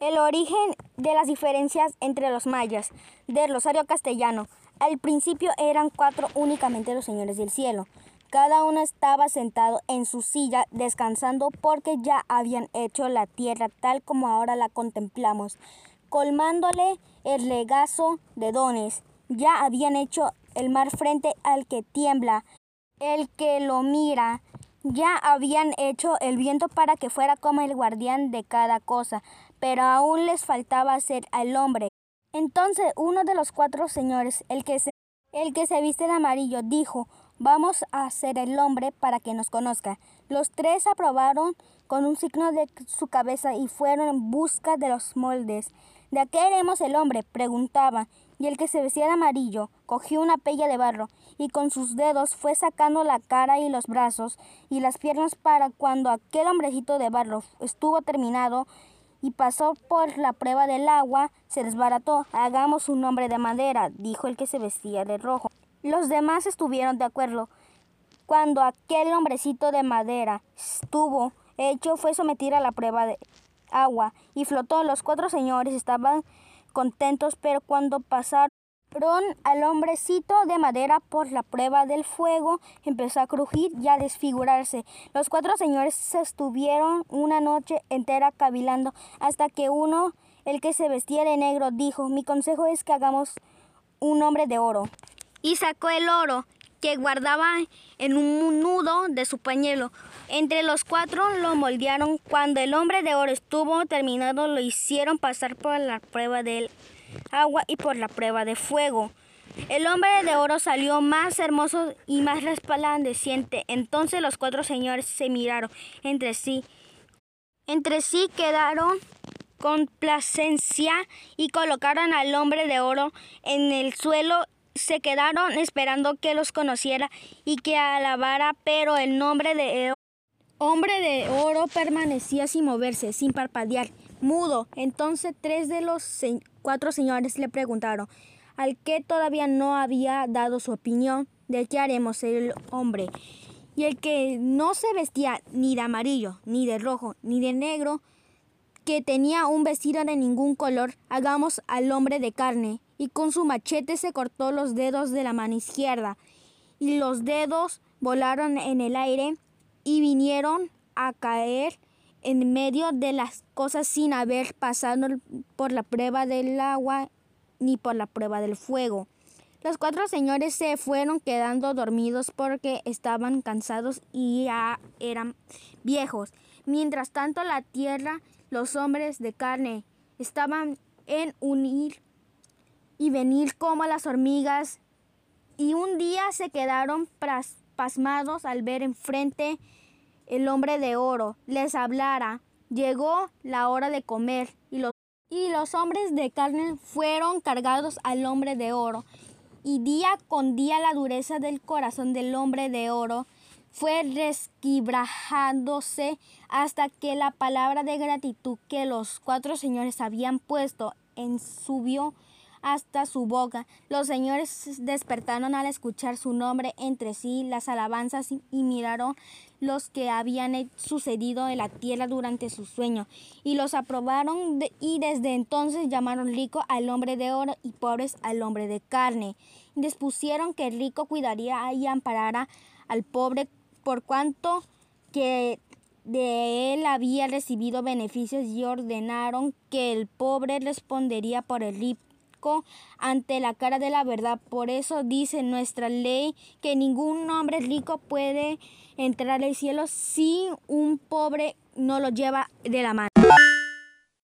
El origen de las diferencias entre los mayas del Rosario Castellano. Al principio eran cuatro únicamente los señores del cielo. Cada uno estaba sentado en su silla descansando porque ya habían hecho la tierra tal como ahora la contemplamos, colmándole el regazo de dones. Ya habían hecho el mar frente al que tiembla, el que lo mira, ya habían hecho el viento para que fuera como el guardián de cada cosa, pero aún les faltaba hacer al hombre. Entonces uno de los cuatro señores, el que se, el que se viste de amarillo, dijo, vamos a hacer el hombre para que nos conozca. Los tres aprobaron con un signo de su cabeza y fueron en busca de los moldes. ¿De qué haremos el hombre? preguntaba, y el que se vestía de amarillo cogió una pella de barro y con sus dedos fue sacando la cara y los brazos y las piernas para cuando aquel hombrecito de barro estuvo terminado y pasó por la prueba del agua, se desbarató. Hagamos un hombre de madera, dijo el que se vestía de rojo. Los demás estuvieron de acuerdo. Cuando aquel hombrecito de madera estuvo hecho, fue sometido a la prueba de agua y flotó. Los cuatro señores estaban contentos, pero cuando pasaron al hombrecito de madera por la prueba del fuego, empezó a crujir y a desfigurarse. Los cuatro señores se estuvieron una noche entera cavilando hasta que uno, el que se vestía de negro, dijo, mi consejo es que hagamos un hombre de oro. Y sacó el oro que guardaba en un nudo de su pañuelo. Entre los cuatro lo moldearon. Cuando el hombre de oro estuvo terminado, lo hicieron pasar por la prueba del agua y por la prueba de fuego. El hombre de oro salió más hermoso y más resplandeciente. Entonces los cuatro señores se miraron entre sí. Entre sí quedaron con placencia y colocaron al hombre de oro en el suelo se quedaron esperando que los conociera y que alabara, pero el nombre de hombre de oro permanecía sin moverse, sin parpadear, mudo. Entonces tres de los cuatro señores le preguntaron, al que todavía no había dado su opinión de qué haremos el hombre. Y el que no se vestía ni de amarillo, ni de rojo, ni de negro, que tenía un vestido de ningún color, hagamos al hombre de carne y con su machete se cortó los dedos de la mano izquierda, y los dedos volaron en el aire y vinieron a caer en medio de las cosas sin haber pasado por la prueba del agua ni por la prueba del fuego. Los cuatro señores se fueron quedando dormidos porque estaban cansados y ya eran viejos. Mientras tanto la tierra, los hombres de carne, estaban en unir y venir como las hormigas, y un día se quedaron pasmados al ver enfrente el hombre de oro les hablara. Llegó la hora de comer y los, y los hombres de carne fueron cargados al hombre de oro. Y día con día la dureza del corazón del hombre de oro fue resquibrajándose hasta que la palabra de gratitud que los cuatro señores habían puesto en subió hasta su boca. Los señores despertaron al escuchar su nombre entre sí, las alabanzas y miraron los que habían sucedido en la tierra durante su sueño, y los aprobaron y desde entonces llamaron rico al hombre de oro y pobres al hombre de carne. Dispusieron que el rico cuidaría y amparara al pobre por cuanto que de él había recibido beneficios y ordenaron que el pobre respondería por el rico ante la cara de la verdad. Por eso dice nuestra ley que ningún hombre rico puede entrar al cielo si un pobre no lo lleva de la mano.